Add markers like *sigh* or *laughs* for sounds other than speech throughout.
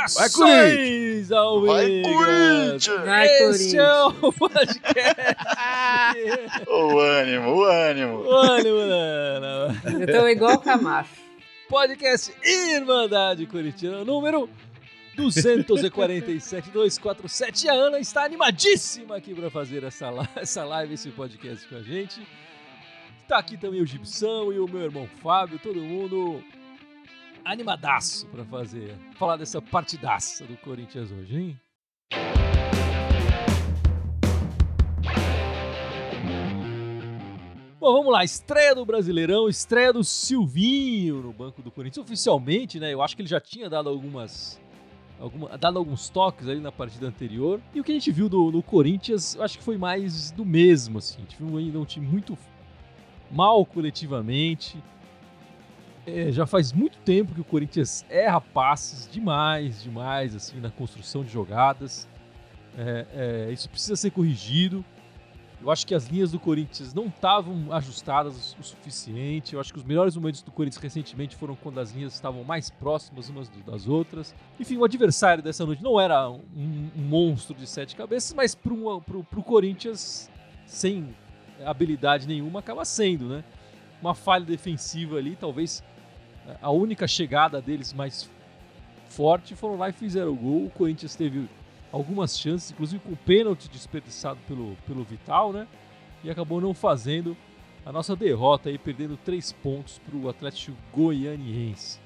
Saudações ao Vai, Corinthians! Vai, Este é Corinthians. o podcast. *laughs* O ânimo, o ânimo. Olha, mano. Eu tô igual o Camacho. Podcast Irmandade Corintiana, número 247, 247. E a Ana está animadíssima aqui para fazer essa, *laughs* essa live, esse podcast com a gente. Tá aqui também o Gibson e o meu irmão Fábio, todo mundo animadaço para fazer, falar dessa partidaça do Corinthians hoje, hein? Bom, vamos lá. Estreia do Brasileirão, estreia do Silvinho no banco do Corinthians. Oficialmente, né? Eu acho que ele já tinha dado algumas. Alguma, dado alguns toques ali na partida anterior. E o que a gente viu do, Corinthians, eu acho que foi mais do mesmo, assim. A gente viu ainda um time muito mal coletivamente. É, já faz muito tempo que o Corinthians erra passes demais, demais, assim, na construção de jogadas. É, é, isso precisa ser corrigido. Eu acho que as linhas do Corinthians não estavam ajustadas o suficiente. Eu acho que os melhores momentos do Corinthians recentemente foram quando as linhas estavam mais próximas umas das outras. Enfim, o adversário dessa noite não era um, um monstro de sete cabeças, mas para o Corinthians, sem habilidade nenhuma, acaba sendo, né? Uma falha defensiva ali, talvez eh, a única chegada deles mais forte foram lá e fizeram o gol. O Corinthians teve algumas chances, inclusive com o pênalti desperdiçado pelo, pelo Vital, né? E acabou não fazendo a nossa derrota aí, perdendo três pontos para o Atlético Goianiense.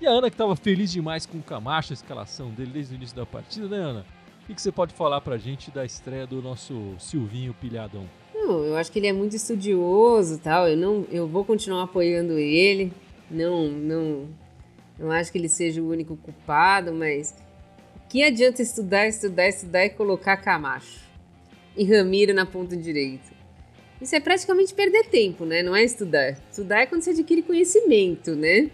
E a Ana, que estava feliz demais com o Camacho, a escalação dele desde o início da partida, né, Ana? O que, você pode falar pra gente da estreia do nosso Silvinho Pilhadão? Não, eu acho que ele é muito estudioso tal. Eu não, eu vou continuar apoiando ele. Não, não, não acho que ele seja o único culpado, mas que adianta estudar, estudar, estudar e colocar Camacho e Ramiro na ponta direita? Isso é praticamente perder tempo, né? Não é estudar. Estudar é quando você adquire conhecimento, né?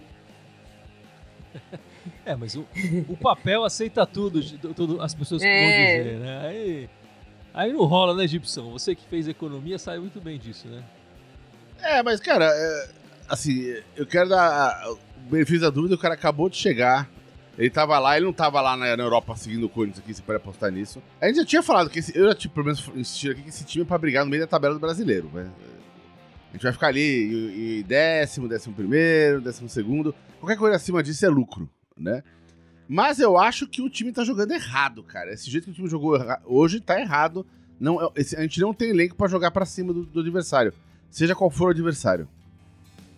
É, mas o, o papel aceita tudo, tudo as pessoas que É. vão dizer, né? Aí, aí não rola, né, Gibson? Você que fez economia sabe muito bem disso, né? É, mas, cara, é, assim, eu quero dar o benefício da dúvida, o cara acabou de chegar. Ele tava lá, ele não tava lá na, Europa seguindo o Corinthians aqui, você pode apostar nisso. A gente já tinha falado que esse, eu já tinha, pelo menos, insistido aqui que esse time é pra brigar no meio da tabela do brasileiro. né? A gente vai ficar ali em em décimo, décimo primeiro, décimo segundo. Qualquer coisa acima disso é lucro, né? Mas eu acho que o time tá jogando errado, cara. Esse jeito que o time jogou hoje tá errado. Não, é- esse- a gente não tem elenco pra jogar pra cima do, do adversário. Seja qual for o adversário.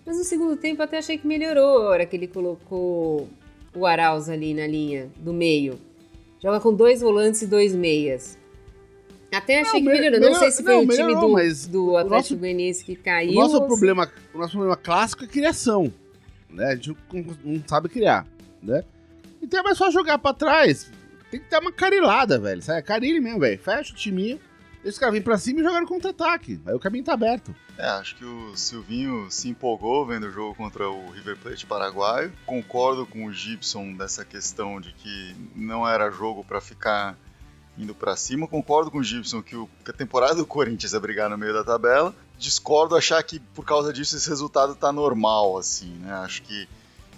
Mas no segundo tempo eu até achei que melhorou a hora que ele colocou o Arauz ali na linha do meio. Joga com dois volantes e dois meias. Até achei Não, que me- melhorou. Não melhor- sei se foi não, o time do, do Atlético Goianiense que caiu. O nosso, ou se- problema, o nosso problema clássico é criação. Né? A gente não, não sabe criar. Né? Então é mais só jogar pra trás. Tem que dar uma carilada, velho. Sai, carilhe mesmo, velho. Fecha o timinho, os caras virem pra cima e jogar no contra-ataque. Aí o caminho tá aberto. É, acho que o Silvinho se empolgou vendo o jogo contra o River Plate paraguaio. Concordo com o Gibson dessa questão de que não era jogo pra ficar indo pra cima. Concordo com o Gibson que, o- que a temporada do Corinthians é brigar no meio da tabela. Discordo achar que por causa disso esse resultado tá normal, assim, né? Acho que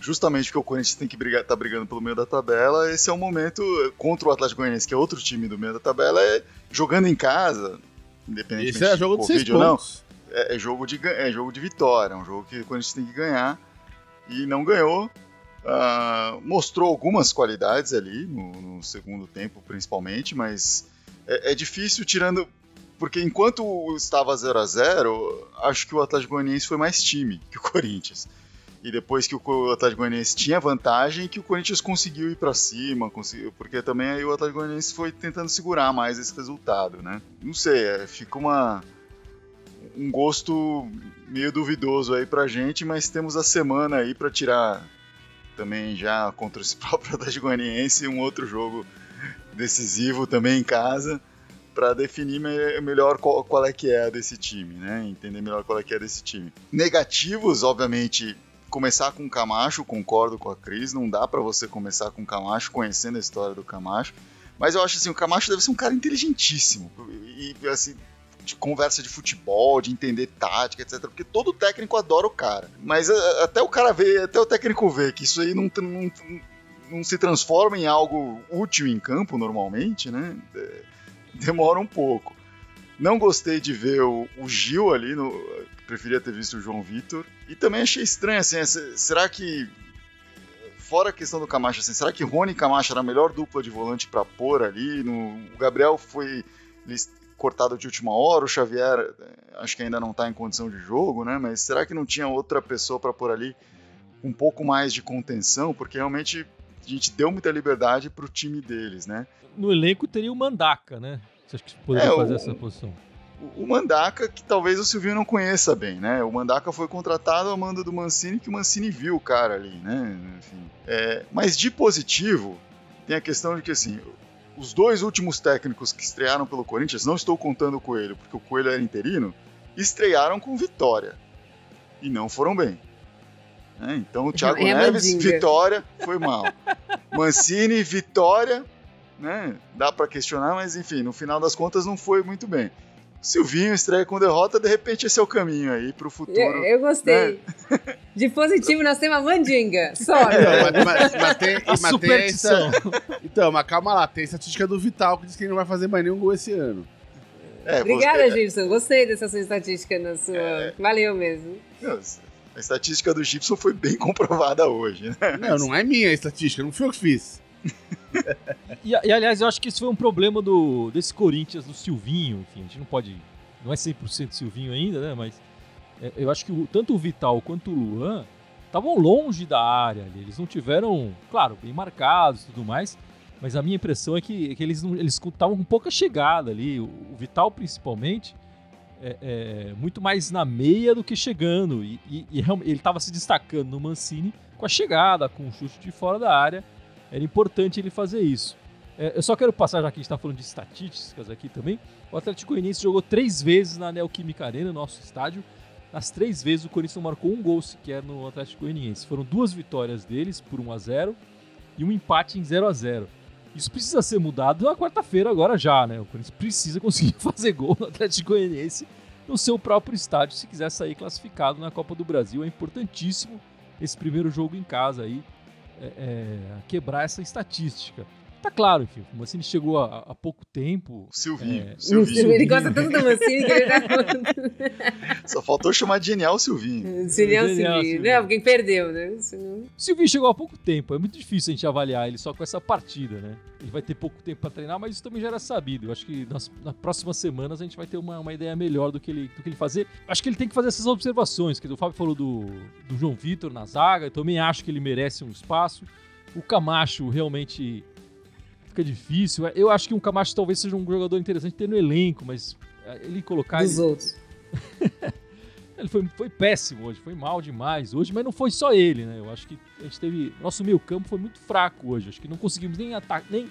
justamente porque o Corinthians tem que brigar, tá brigando pelo meio da tabela, esse é o momento contra o Atlético Goianiense, que é outro time do meio da tabela, é jogando em casa, independentemente Esse é jogo de Covid ou não é, é jogo de, é jogo de vitória, é um jogo que o Corinthians tem que ganhar e não ganhou. Ah, mostrou algumas qualidades ali no, no segundo tempo, principalmente, mas é, é difícil tirando. Porque enquanto estava 0 a 0 acho que o Atlético Goianiense foi mais time que o *laughs* Corinthians. E depois que o Co- Atlético Goianiense tinha vantagem, que o Corinthians conseguiu ir pra cima, conseguiu, porque também aí o Atlético Goianiense foi tentando segurar mais esse resultado, né? Não sei, é, fica uma um gosto meio duvidoso aí pra gente, mas temos a semana aí pra tirar também já contra esse *laughs* próprio Atlético Goianiense um outro jogo decisivo também em casa pra definir me- melhor qual, qual é que é desse time, né? Entender melhor qual é que é desse time. Negativos, obviamente, começar com o Camacho, concordo com a Cris, não dá pra você começar com o Camacho conhecendo a história do Camacho, Mas eu acho assim, o Camacho deve ser um cara inteligentíssimo. E, assim, de conversa de futebol, de entender tática, etc. Porque todo técnico adora o cara. Mas a, até o cara ver, até o técnico ver que isso aí não, não, não se transforma em algo útil em campo normalmente, né? É, demora um pouco. Não gostei de ver o, o Gil ali, no, preferia ter visto o João Vitor. E também achei estranho, assim, será que. Fora a questão do Camacho, assim, será que Rony e Camacho era a melhor dupla de volante para pôr ali? No, o Gabriel foi cortado de última hora, o Xavier eh, acho que ainda não está em condição de jogo, né? Mas será que não tinha outra pessoa para pôr ali um pouco mais de contenção? Porque realmente a gente deu muita liberdade para o time deles, né? No elenco teria o Mandaka, né? Você acha que poderia é, fazer o, essa posição? O, o Mandaka, que talvez o Silvio não conheça bem, né? O Mandaka foi contratado a mando do Mancini, que o Mancini viu o cara ali, né? Enfim. É, mas de positivo, tem a questão de que, assim, os dois últimos técnicos que estrearam pelo Corinthians, não estou contando o Coelho, porque o Coelho era interino, estrearam com vitória. E não foram bem. É, então o Thiago é Neves, mandinga. vitória, foi mal. Mancini, vitória, né? Dá para questionar, mas enfim, no final das contas não foi muito bem. Silvinho estreia com derrota, de repente esse é o caminho aí pro futuro. Eu, eu gostei. Né? *laughs* De positivo nós temos a mandinga, só. Né? Não, mas, mas, mas, *laughs* tem, mas tem essa... Então, mas calma lá, tem estatística do Vital que diz que ele não vai fazer mais nenhum gol esse ano. É, Obrigada, você... Gibson. Gostei dessa sua estatística na sua. É... Valeu mesmo. A estatística do Gibson foi bem comprovada hoje, né? Não, não é minha a estatística, não foi eu que fiz. *laughs* *laughs* e, e, aliás, eu acho que isso foi um problema do, desse Corinthians, do Silvinho. Enfim, a gente não pode. Não é 100% Silvinho ainda, né? Mas é, eu acho que o, tanto o Vital quanto o Luan estavam longe da área. Ali. Eles não tiveram, claro, bem marcados e tudo mais. Mas a minha impressão é que, que eles estavam com pouca chegada ali. O, o Vital, principalmente, é, é, muito mais na meia do que chegando. E, e, e ele estava se destacando no Mancini com a chegada, com o chute de fora da área. Era importante ele fazer isso. É, eu só quero passar, já que a gente está falando de estatísticas aqui também. O Atlético Goianiense jogou três vezes na Neoquímica Arena, nosso estádio. Nas três vezes o Corinthians não marcou um gol sequer no Atlético Goianiense. Foram duas vitórias deles por 1 a 0 e um empate em 0 a 0 Isso precisa ser mudado na quarta-feira agora já, né? O Corinthians precisa *laughs* conseguir fazer gol no Atlético Goianiense no seu próprio estádio se quiser sair classificado na Copa do Brasil. É importantíssimo esse primeiro jogo em casa aí é, é, quebrar essa estatística. Tá claro, enfim, o Mancini chegou há, há pouco tempo. Silvinho. É, Silvinho. Ele gosta tanto do Mancini que ele tá *laughs* Só faltou chamar de genial Silvinho. *laughs* Genial, genial Silvinho. Não, quem perdeu, né? Senão... Silvinho chegou há pouco tempo, é muito difícil a gente avaliar ele só com essa partida, né? Ele vai ter pouco tempo para treinar, mas isso também já era sabido. Eu acho que nas, nas próximas semanas a gente vai ter uma, uma ideia melhor do que, ele, do que ele fazer. Acho que ele tem que fazer essas observações, que o Fábio falou do, do João Vitor na zaga, eu também acho que ele merece um espaço. O Camacho realmente difícil. Eu acho que um Camacho talvez seja um jogador interessante ter no elenco, mas eh, ele colocar. Dos ele... outros. *laughs* ele foi, foi péssimo hoje, foi mal demais hoje, mas não foi só ele, né? Eu acho que a gente teve. Nosso meio campo foi muito fraco hoje. Acho que não conseguimos nem, nem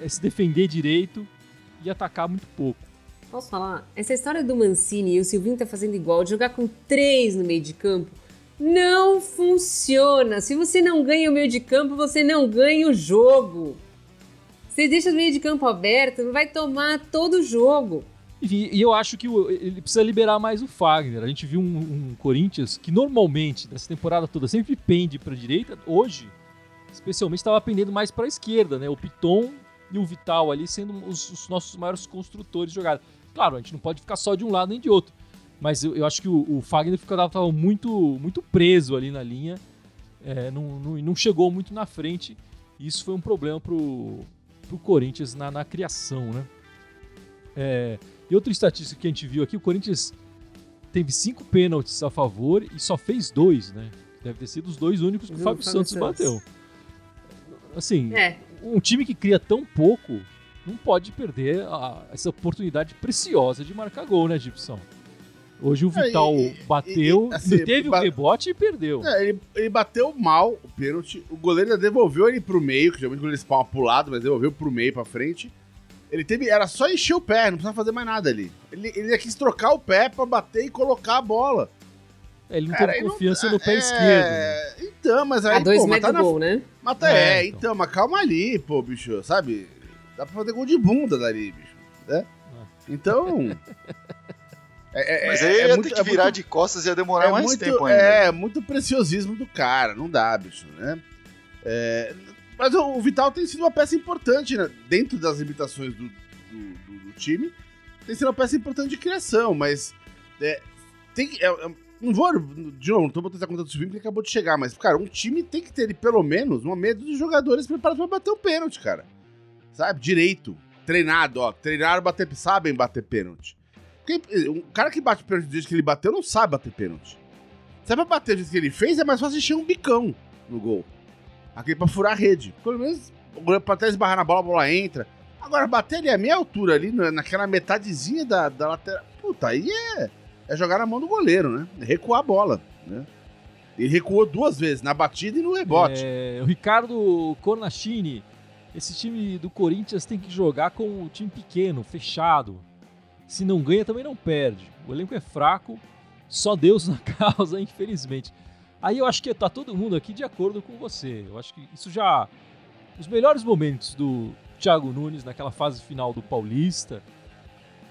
é, se defender direito e atacar muito pouco. Posso falar? Essa história do Mancini e o Silvinho tá fazendo igual, de jogar com três no meio de campo, não funciona. Se você não ganha o meio de campo, você não ganha o jogo. Você deixa o meio de campo aberto, vai tomar todo o jogo. E, e eu acho que ele precisa liberar mais o Fagner. A gente viu um, um Corinthians que normalmente, nessa temporada toda, sempre pende para a direita. Hoje, especialmente, estava pendendo mais para a esquerda, né? O Piton e o Vital ali sendo os, os, nossos maiores construtores de jogada. Claro, a gente não pode ficar só de um lado nem de outro. Mas eu, eu acho que o, o Fagner estava muito, muito preso ali na linha. É, não, não, não chegou muito na frente. E isso foi um problema pro, pro Corinthians na, na criação, né? É, e outra estatística que a gente viu aqui, o Corinthians teve cinco pênaltis a favor e só fez dois, né? Deve ter sido os dois únicos que o Fábio Santos bateu. Assim, é. um time que cria tão pouco não pode perder a, essa oportunidade preciosa de marcar gol, né, Gibson? Hoje o é, Vital é, e, bateu, e, assim, teve o rebote e perdeu. É, ele, ele, bateu mal o pênalti. O goleiro ainda devolveu ele pro meio, que geralmente quando ele spawna pro lado, mas devolveu pro meio, pra frente. Ele teve. Era só encher o pé, não precisava fazer mais nada ali. Ele, ele quis trocar o pé pra bater e colocar a bola. É, ele não Cara, teve confiança não, no pé é, esquerdo. Né? Então, mas aí. A dois pô, metros tá do gol, né? Mata, é, é então. então, mas calma ali, pô, bicho, sabe? Dá pra fazer gol de bunda dali, bicho. Né? Então. *laughs* É, é, Mas aí é, ia muito, ter que virar muito, de costas e ia demorar mais muito, tempo ainda. É, muito preciosismo do cara, não dá, bicho, né? mas o, Vital tem sido uma peça importante né? dentro das limitações do, do, do, do, time. Tem sido uma peça importante de criação, mas. tem, não vou. De novo, não tô botando essa conta do Silvinho porque acabou de chegar, mas, cara, um time tem que ter pelo menos uma medo de jogadores preparados pra bater o pênalti, cara. Sabe? Direito. Treinado, ó. Treinaram bater, sabem bater pênalti. Um cara que bate pênalti do jeito que ele bateu não sabe bater pênalti. Se é pra bater do jeito que ele fez, é mais fácil encher um bicão no gol. Aquele pra furar a rede. Pelo menos o goleiro pra trás esbarrar na bola, a bola entra. Agora, bater ali a meia altura, ali, naquela metadezinha da, da lateral. Puta, aí é é jogar na mão do goleiro, né? É recuar a bola, né? Ele recuou duas vezes, na batida e no rebote. É, o Ricardo Cornachini, esse time do Corinthians tem que jogar com um time pequeno, fechado. Se não ganha, também não perde. O elenco é fraco, só Deus na *laughs* causa, infelizmente. Aí eu acho que tá todo mundo aqui de acordo com você. Eu acho que isso já. Os melhores momentos do Thiago Nunes naquela fase final do Paulista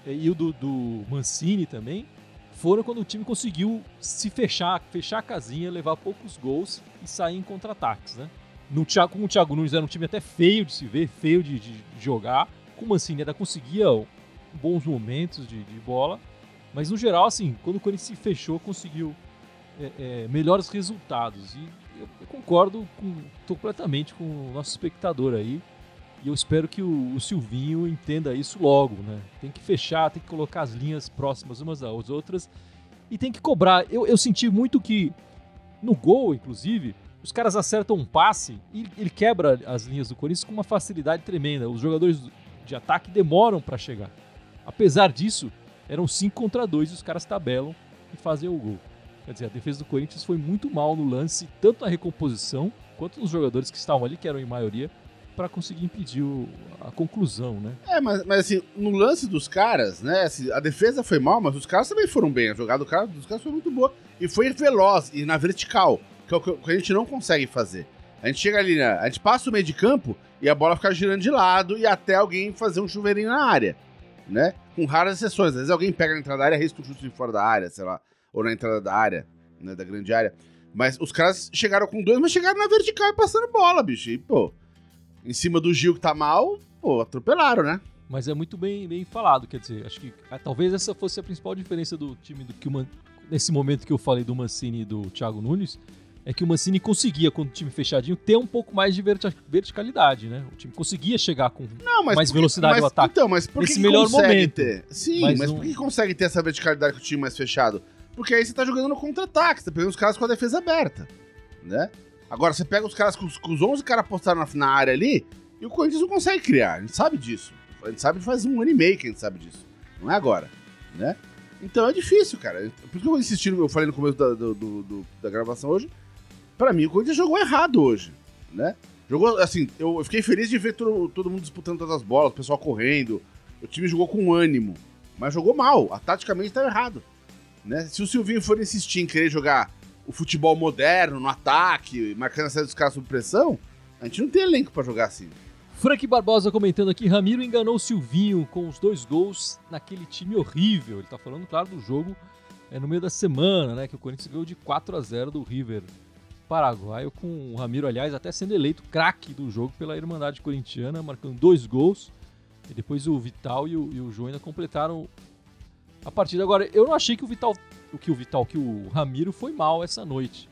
e o do, do Mancini também foram quando o time conseguiu se fechar, fechar a casinha, levar poucos gols e sair em contra-ataques, né? No Thiago, com o Thiago Nunes era um time até feio de se ver, feio de, de jogar. Com o Mancini ainda conseguia bons momentos de, de, bola. Mas no geral, assim, quando o Corinthians se fechou, conseguiu é, é, melhores resultados. E eu, eu concordo com, completamente com o nosso espectador aí. E eu espero que o, o, Silvinho entenda isso logo, né? Tem que fechar, tem que colocar as linhas próximas umas das outras e tem que cobrar. Eu, eu senti muito que no gol, inclusive, os caras acertam um passe e ele quebra as linhas do Corinthians com uma facilidade tremenda. Os jogadores de ataque demoram para chegar. Apesar disso, eram 5 contra 2 e os caras tabelam e fazem o gol. Quer dizer, a defesa do Corinthians foi muito mal no lance, tanto na recomposição quanto nos jogadores que estavam ali, que eram em maioria, para conseguir impedir o, a conclusão, né? É, mas, mas assim, no lance dos caras, né? Assim, a defesa foi mal, mas os caras também foram bem. A jogada do cara, dos caras foi muito boa. E foi veloz e na vertical, que é o que a gente não consegue fazer. A gente chega ali, né, a gente passa o meio de campo e a bola fica girando de lado e até alguém fazer um chuveirinho na área, né? Com raras exceções. Às vezes alguém pega na entrada da área, risca um chute de fora da área, sei lá, ou na entrada da área, né, da grande área. Mas os caras chegaram com dois, mas chegaram na vertical e passando bola, bicho. E, pô, em cima do Gil que tá mal, pô, atropelaram, né? Mas é muito bem, bem falado, quer dizer, acho que ah, talvez essa fosse a principal diferença do time do que o nesse momento que eu falei do Mancini e do Thiago Nunes, é que o Mancini conseguia, com o time fechadinho, ter um pouco mais de verticalidade, né? O time conseguia chegar com não, mais porque, velocidade mas, ao ataque. Então, mas por que, que melhor momento. ter? Sim, mas, mas por que consegue ter essa verticalidade com o time mais fechado? Porque aí você tá jogando no contra-ataque, você tá pegando os caras com a defesa aberta, né? Agora, você pega os caras com os, com os 11 caras postaram na, na área ali, e o Corinthians não consegue criar, a gente sabe disso. A gente sabe faz um ano e meio que a gente sabe disso. Não é agora, né? Então é difícil, cara. Por isso que eu insisti, eu falei no começo da, do, do, da gravação hoje. Pra mim, o Corinthians jogou errado hoje, né? Jogou, assim, eu fiquei feliz de ver todo, todo mundo disputando todas as bolas, o pessoal correndo. O time jogou com ânimo, mas jogou mal. A, taticamente estava errado. Né? Se o Silvinho for insistir em querer jogar o futebol moderno, no ataque, marcando a série dos caras sob pressão, a gente não tem elenco para jogar assim. Frank Barbosa comentando aqui, Ramiro enganou o Silvinho com os dois gols naquele time horrível. Ele tá falando, claro, do jogo é, no meio da semana, né? Que o Corinthians ganhou de 4 a 0 do River Paraguaio, com o Ramiro, aliás, até sendo eleito craque do jogo pela Irmandade Corintiana, marcando dois gols. E depois o Vital e o, e o João ainda completaram a partida. Agora, eu não achei que o Vital, que o Vital, que o Ramiro foi mal essa noite.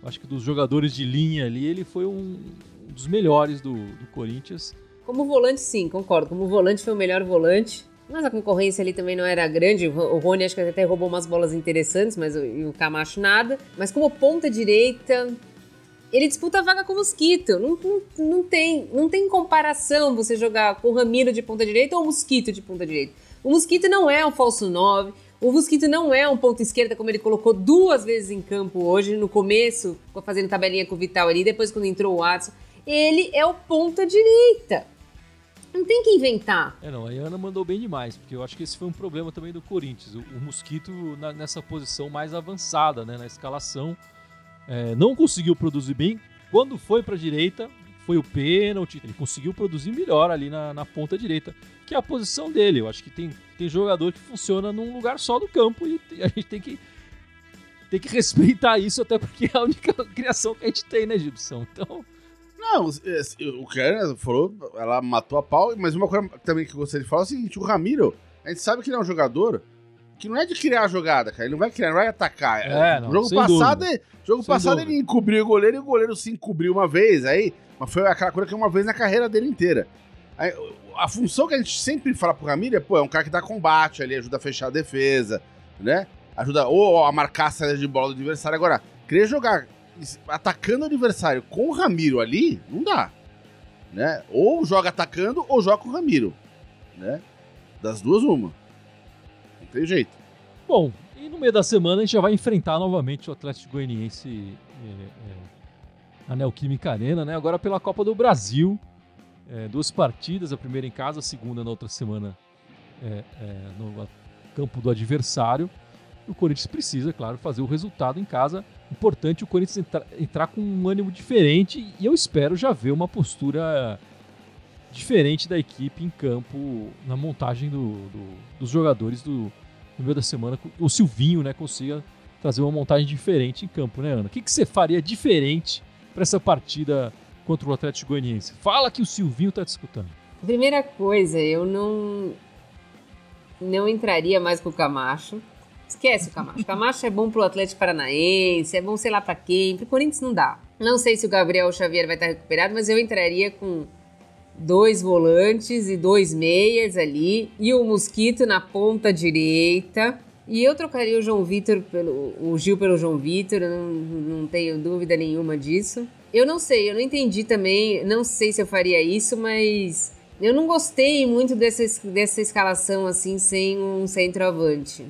Eu acho que dos jogadores de linha ali, ele foi um, um dos melhores do, do Corinthians. Como volante, sim, concordo. Como volante, foi o melhor volante. Mas a concorrência ali também não era grande. O Rony acho que até roubou umas bolas interessantes, mas o, o Camacho nada. Mas como ponta direita, ele disputa a vaga com o Mosquito. Não, não, não, tem, não tem comparação você jogar com o Ramiro de ponta direita ou o Mosquito de ponta direita. O Mosquito não é um falso 9. O Mosquito não é um ponto esquerda, como ele colocou duas vezes em campo hoje, no começo, fazendo tabelinha com o Vital ali, depois quando entrou o Watson ele é o ponta direita. Não tem que inventar. É, não, a Ana mandou bem demais, porque eu acho que esse foi um problema também do Corinthians. O, o Mosquito na, nessa posição mais avançada, né, na escalação, é, não conseguiu produzir bem. Quando foi para a direita, foi o pênalti, ele conseguiu produzir melhor ali na, na ponta direita, que é a posição dele. Eu acho que tem, tem jogador que funciona num lugar só do campo e a gente tem que, tem que *laughs* respeitar isso, até porque é a única criação que a gente tem, né, Gibson? Então. Não, o que ela falou, ela matou a pau, mas uma coisa também que eu gostaria de falar é o seguinte: o Ramiro, a gente sabe que ele é um jogador que não é de criar a jogada, cara. Ele não vai criar, não vai atacar. É, não, jogo passado, jogo passado ele encobriu o goleiro e o goleiro se encobriu uma vez, aí, mas foi aquela coisa que é uma vez na carreira dele inteira. Aí, a função que a gente sempre fala pro Ramiro é, pô, é um cara que dá combate ali, ajuda a fechar a defesa, né? Ajuda ou a marcar a saída de bola do adversário. Agora, querer jogar atacando o adversário com o Ramiro ali, não dá. Né? Ou joga atacando ou joga com o Ramiro. Né? Das duas, uma. Não tem jeito. Bom, e no meio da semana a gente já vai enfrentar novamente o Atlético Goianiense é, é, na Neoquímica Arena, né? Agora pela Copa do Brasil. É, duas partidas, a primeira em casa, a segunda na outra semana é, é, no campo do adversário. O Corinthians precisa, claro, fazer o resultado em casa importante o Corinthians entrar, com um ânimo diferente e eu espero já ver uma postura diferente da equipe em campo na montagem do, do, dos jogadores do, no meio da semana. O Silvinho né, consiga trazer uma montagem diferente em campo, né, Ana? O que, que você faria diferente para essa partida contra o Atlético Goianiense? Fala que o Silvinho está disputando. Primeira coisa, eu não não entraria mais com o Camacho. Esquece o Camacho. Camacho é bom pro Atlético Paranaense, é bom sei lá pra quem. Pro Corinthians não dá. Não sei se o Gabriel Xavier vai estar recuperado, mas eu entraria com dois volantes e dois meias ali. E o Mosquito na ponta direita. E eu trocaria o João Vitor pelo. o Gil pelo João Vitor, não, não tenho dúvida nenhuma disso. Eu não sei, eu não entendi também, não sei se eu faria isso, mas eu não gostei muito dessa, dessa escalação assim sem um centroavante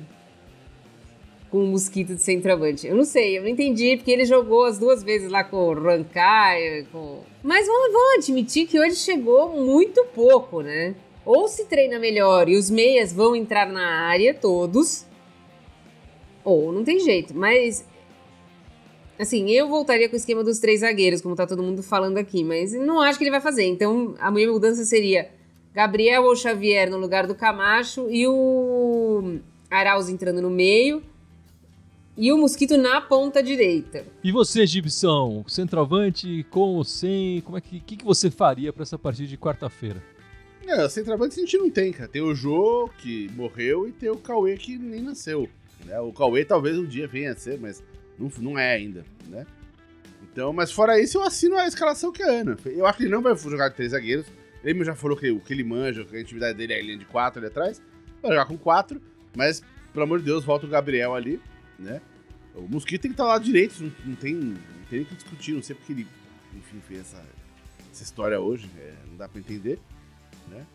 com o Mosquito de centroavante. Eu não sei, eu não entendi, porque ele jogou as duas vezes lá com o Rancai, com... Mas vamos, vamos admitir que hoje chegou muito pouco, né? Ou se treina melhor e os meias vão entrar na área todos, ou não tem jeito. Mas, assim, eu voltaria com o esquema dos três zagueiros, como tá todo mundo falando aqui, mas não acho que ele vai fazer. Então, a minha mudança seria Gabriel ou Xavier no lugar do Camacho e o Arauz entrando no meio e o Mosquito na ponta direita. E você, Gibson, centroavante com ou sem? Como é que, que, que você faria para essa partida de quarta-feira? É, centroavante a gente não tem, cara. Tem o Jô, que morreu, e tem o Cauê, que nem nasceu. Né? O Cauê talvez um dia venha a ser, mas não, não é ainda, né? Então, mas fora isso, eu assino a escalação que é a Ana. Eu acho que ele não vai jogar de três zagueiros. Ele já falou que o que ele manja, que a intimidade dele é a linha de quatro ali atrás. Vai jogar com quatro, mas, pelo amor de Deus, volta o Gabriel ali né? O Mosquito tem que estar lá direito, não, não, tem, não tem nem que discutir, não sei porque ele, enfim, fez essa, essa história hoje, é, não dá pra entender, né?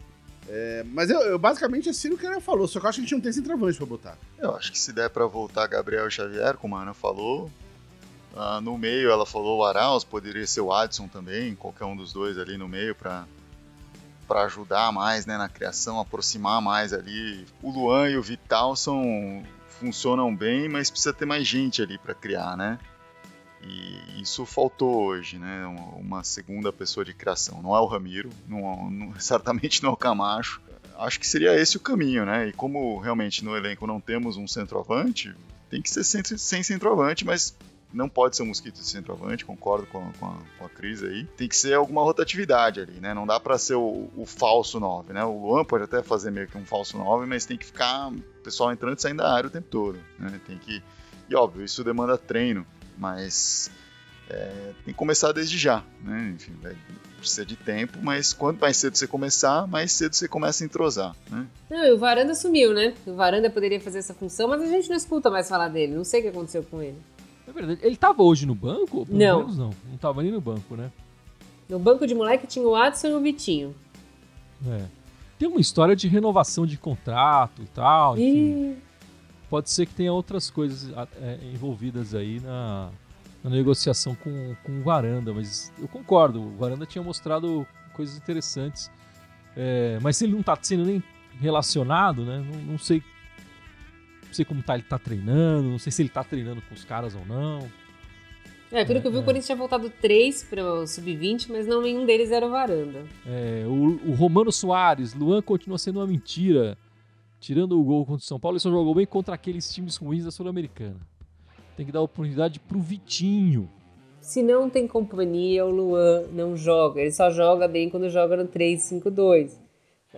É, mas eu, eu, basicamente assino o que ela falou, só que eu acho que a gente não tem centroavante pra botar. Eu acho que se der pra voltar Gabriel Xavier, como a Ana falou, uh, no meio ela falou o Arauz, poderia ser o Adson também, qualquer um dos dois ali no meio pra, para ajudar mais né, na criação, aproximar mais ali. O Luan e o Vital são funcionam bem, mas precisa ter mais gente ali para criar, né? E isso faltou hoje, né? Uma segunda pessoa de criação. Não é o Ramiro, não, não, *laughs* certamente não é o Camacho. Acho que seria esse o caminho, né? E como realmente no elenco não temos um centroavante, tem que ser sem, sem centroavante, mas não pode ser um mosquito de centroavante, concordo com a, com, a, com a Cris aí. Tem que ser alguma rotatividade ali, né? Não dá para ser o, o, falso 9, né? O Luan pode até fazer meio que um falso 9, mas tem que ficar o pessoal entrando e saindo da área o tempo todo, né? Tem que... E óbvio, isso demanda treino, mas é, tem que começar desde já, né? Enfim, vai precisar de tempo, mas quanto mais cedo você começar, mais cedo você começa a entrosar, né? Não, e o Varanda sumiu, né? O Varanda poderia fazer essa função, mas a gente não escuta mais falar dele. Não sei o que aconteceu com ele. Verdade. Ele tava hoje no banco? Pelo não. Menos não. Não tava nem no banco, né? No banco de moleque tinha o Adson e o Vitinho. É. Tem uma história de renovação de contrato e tal. Enfim. E... Pode ser que tenha outras coisas é, envolvidas aí na, na negociação com, com o Varanda, mas eu concordo. O Varanda tinha mostrado coisas interessantes. É, mas se ele não tá sendo nem relacionado, né? Não, não sei sei como tá, ele tá treinando, não sei se ele tá treinando com os caras ou não. É, pelo que eu vi, É. o Corinthians tinha voltado três para o Sub-20, mas não nenhum deles era o Varanda. É, o, o Romano Soares, Luan continua sendo uma mentira. Tirando o gol contra o São Paulo, ele só jogou bem contra aqueles times ruins da Sul-Americana. Tem que dar oportunidade pro Vitinho. Se não tem companhia, o Luan não joga. Ele só joga bem quando joga no 3-5-2.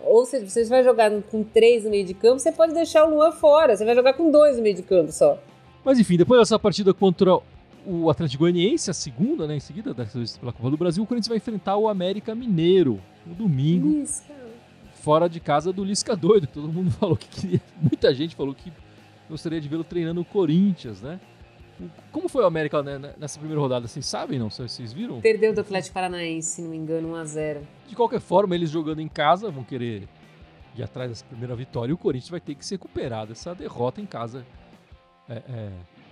Ou seja, você vai jogar com três no meio de campo, você pode deixar o Luan fora. Você vai jogar com dois no meio de campo só. Mas enfim, depois dessa partida contra o Atlético Goianiense, a segunda, né, em seguida, dessa vez pela Copa do Brasil, o Corinthians vai enfrentar o América Mineiro no domingo, cara. fora de casa do Lisca doido, todo mundo *laughs* falou que queria. Muita gente falou que gostaria de vê-lo treinando o Corinthians, né? Como foi o América né, nessa primeira rodada? Vocês sabem, não? Vocês viram? Perdeu do Atlético Paranaense, se não me engano, 1x0. De qualquer forma, eles jogando em casa vão querer ir atrás dessa primeira vitória e o Corinthians vai ter que se recuperar dessa derrota em casa. É, é.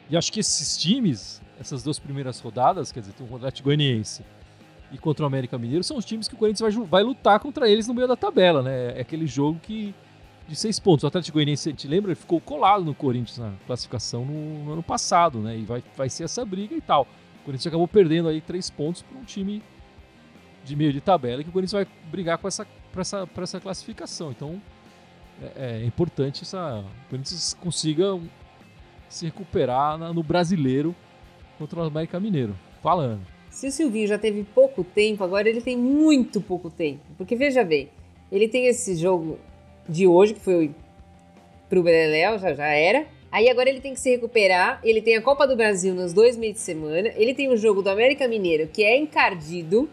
E acho que esses times, essas duas primeiras rodadas, quer dizer, tem o Atlético Goianiense e contra o América Mineiro, são os times que o Corinthians vai, vai lutar contra eles no meio da tabela, né? É aquele jogo que de seis pontos. O Atlético Goianiense, gente lembra, ele ficou colado no Corinthians na classificação no, no ano passado, né? E vai, vai ser essa briga e tal. O Corinthians acabou perdendo aí três pontos para um time de meio de tabela que o Corinthians vai brigar com essa, pra essa, pra essa classificação. Então é, é importante essa, o Corinthians consiga se recuperar na- no brasileiro contra o América Mineiro. Falando. Se o Silvinho já teve pouco tempo, agora ele tem muito pouco tempo. Porque veja bem, ele tem esse jogo de hoje, que foi pro Beleléu, já, já era. Aí agora ele tem que se recuperar. Ele tem a Copa do Brasil nos dois meios de semana. Ele tem o jogo do América Mineiro, que é encardido.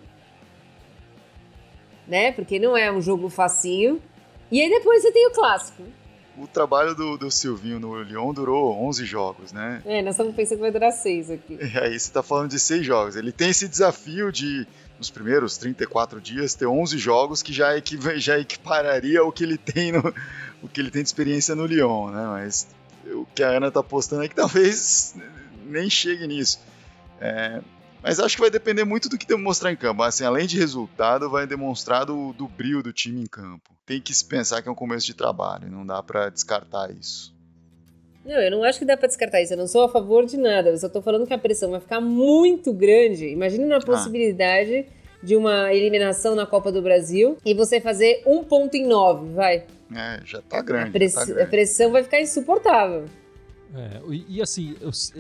Né? Porque não é um jogo facinho. E aí depois você tem o clássico. O trabalho do, do Silvinho no Lyon durou 11 jogos, né? É, nós estamos pensando que vai durar seis aqui. *laughs* E aí você tá falando de seis jogos. Ele tem esse desafio de, nos primeiros 34 dias, ter 11 jogos que já, equiva- *laughs* já equipararia o que ele tem no, o que ele tem de experiência no Lyon, né? Mas o que a Ana tá postando é que *laughs* talvez nem chegue nisso. É, mas acho que vai depender muito do que mostrar em campo. Assim, além de resultado, vai demonstrar do, do brilho do time em campo. Tem que se pensar que é um começo de trabalho, não dá pra descartar isso. Não, eu não acho que dá pra descartar isso. Eu não sou a favor de nada. Eu só tô falando que a pressão vai ficar muito grande. Imagine uma possibilidade de uma eliminação na Copa do Brasil e você fazer um ponto em nove, vai. É, já tá A, grande. press- tá a grande. pressão vai ficar insuportável. É, e, e assim, eu- es-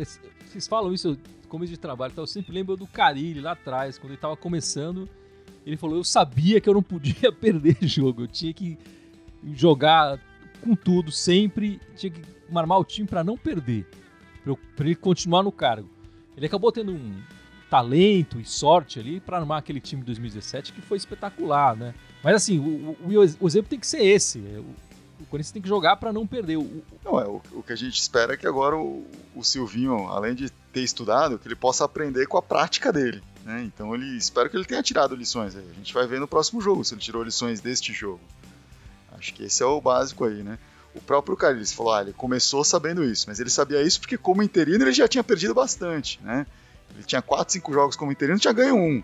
vocês falam isso, eu- começo de trabalho, então eu sempre lembro do Carilli lá atrás, quando ele tava começando, ele falou, eu sabia que eu não podia *laughs* perder jogo, eu tinha que jogar com tudo sempre, tinha que armar o time pra não perder, pra ele continuar no cargo. Ele acabou tendo um talento e sorte ali pra armar aquele time de 2017 que foi espetacular, né? Mas assim, o, o- o exemplo tem que ser esse, é, o, Corinthians tem que jogar pra não perder. O, Não, é, o, o que a gente espera é que agora o, o Silvinho, além de ter estudado, que ele possa aprender com a prática dele. Né? Então ele espero que ele tenha tirado lições. aí. A gente vai ver no próximo jogo se ele tirou lições deste jogo. Acho que esse é o básico aí, né? O próprio Carlos falou, ah, ele começou sabendo isso, mas ele sabia isso porque como interino ele já tinha perdido bastante, né? Ele tinha 4, 5 jogos como interino, tinha ganho um.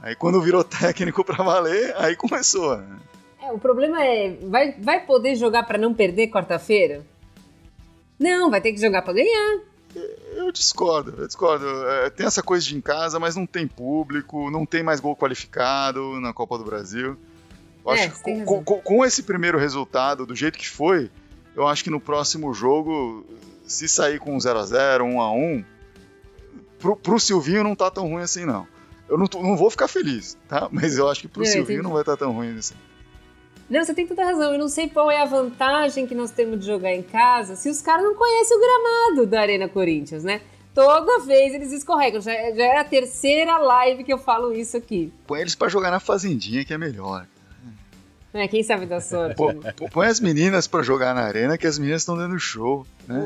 Aí quando virou *laughs* técnico pra valer, aí começou, né? É, o problema é, vai, vai poder jogar pra não perder quarta-feira? Não, vai ter que jogar pra ganhar. Eu discordo, eu discordo. É, tem essa coisa de em casa, mas não tem público, não tem mais gol qualificado na Copa do Brasil. Eu É, acho que com, com- com esse primeiro resultado, do jeito que foi, eu acho que no próximo jogo, se sair com 0x0, 1x1, pro, pro Silvinho não tá tão ruim assim, não. Eu não, não vou ficar feliz, tá? *laughs* Mas eu acho que pro É, Silvinho não vai estar tão ruim assim. Não, você tem toda a razão. Eu não sei qual é a vantagem que nós temos de jogar em casa se os caras não conhecem o gramado da Arena Corinthians, né? Toda vez eles escorregam. Já, já é a terceira live que eu falo isso aqui. Põe eles pra jogar na fazendinha que é melhor. É, quem sabe da sorte. Pô, né? pô, põe as meninas pra jogar na arena que as meninas estão dando show. Né?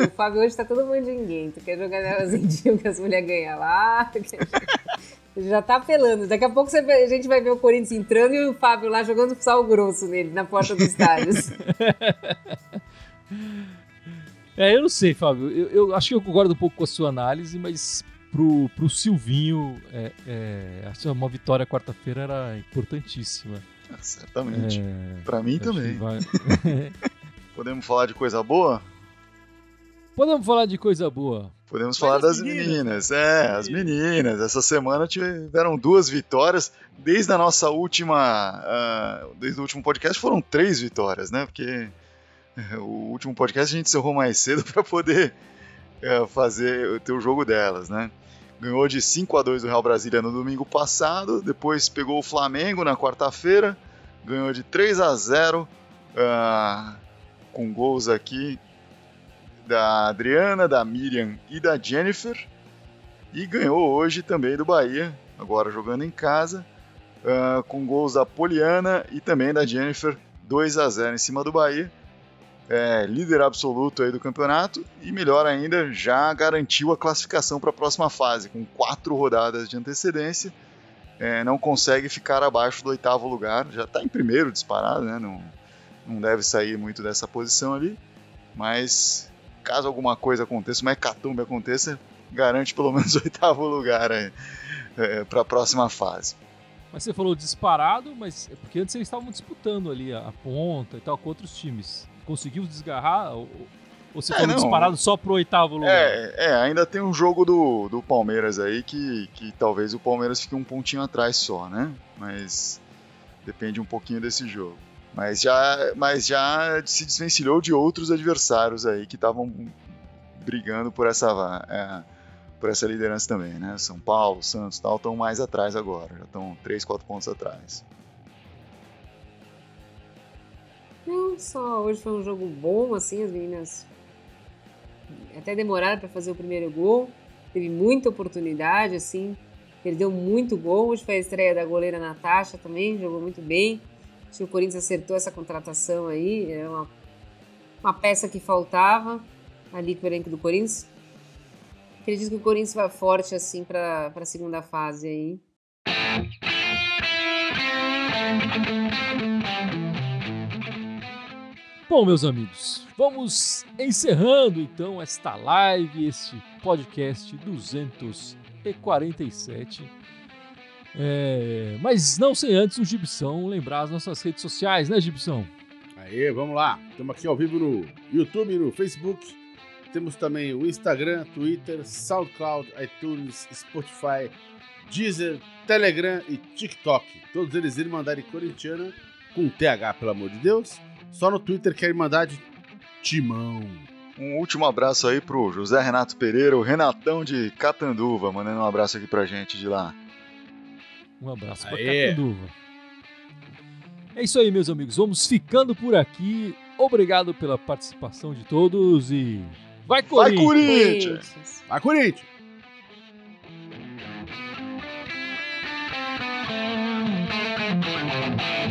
O, o Fábio hoje tá todo mandinguento. Quer jogar nelas em dia que as mulheres ganham lá. Já tá apelando. Daqui a pouco você vai- a gente vai ver o Corinthians entrando e o Fábio lá jogando sal grosso nele, na porta do estádio. *laughs* É, eu não sei, Fábio. Eu, eu acho que eu concordo um pouco com a sua análise, mas pro, pro Silvinho, é, é, acho que uma vitória quarta-feira era importantíssima. Ah, certamente. É, Pra mim acho também. vai- *laughs* Podemos falar de coisa boa? Podemos falar de coisa boa. Podemos falar das meninas. meninas. É, as meninas. Essa semana tiveram duas vitórias. Desde a nossa última. Uh, desde o último podcast foram três vitórias, né? Porque o último podcast a gente encerrou mais cedo *laughs* para poder uh, fazer ter o jogo delas, né? Ganhou de 5 a 2 do Real Brasília no domingo passado. Depois pegou o Flamengo na quarta-feira. Ganhou de 3 a 0 uh, ah, com gols aqui da Adriana, da Miriam e da Jennifer. E ganhou hoje também do Bahia, agora jogando em casa, uh, com gols da Poliana e também da Jennifer, 2 a 0 em cima do Bahia. É, líder absoluto aí do campeonato e melhor ainda, já garantiu a classificação para a próxima fase, com quatro rodadas de antecedência. É, não consegue ficar abaixo do oitavo lugar, já está em primeiro disparado, né? não, não deve sair muito dessa posição ali, mas caso alguma coisa aconteça, uma hecatombe aconteça, garante pelo menos o *laughs* oitavo lugar é, para a próxima fase. Mas você falou disparado, mas é porque antes eles estavam disputando ali a, a ponta e tal com outros times. Conseguiu desgarrar? Ou, ou você é, falou não. disparado só pro oitavo lugar? É, é, ainda tem um jogo do, do Palmeiras aí que, que talvez o Palmeiras fique um pontinho atrás só, né? Mas depende um pouquinho desse jogo. Mas já, mas já se desvencilhou de outros adversários aí que estavam brigando por essa, é, por essa liderança também, né? São Paulo, Santos tal estão mais atrás agora, já estão 3, 4 pontos atrás. Não, só hoje foi um jogo bom, assim, as meninas até demoraram para fazer o primeiro gol, teve muita oportunidade, assim, perdeu muito gol. Hoje foi a estreia da goleira Natasha também, jogou muito bem. Acho que o Corinthians acertou essa contratação aí, é uma, uma peça que faltava ali para o elenco do Corinthians. Acredito que o Corinthians vai forte assim para a segunda fase aí. Bom, meus amigos, vamos encerrando então esta live, este podcast 247. É, mas não sem antes o Gibson lembrar as nossas redes sociais, né, Gibson? Aí, vamos lá. Estamos aqui ao vivo no YouTube, no Facebook. Temos também o Instagram, Twitter, SoundCloud, iTunes, Spotify, Deezer, Telegram e TikTok. Todos eles Irmandade Corintiana com TH, pelo amor de Deus. Só no Twitter querem mandar de timão. Um último abraço aí pro José Renato Pereira, o Renatão de Catanduva, mandando um abraço aqui pra gente de lá. Um abraço pra Aê. Catanduva. É isso aí, meus amigos. Vamos ficando por aqui. Obrigado pela participação de todos e. Vai Corinthians! Vai Corinthians! Vai, Corinthians. Vai, Corinthians.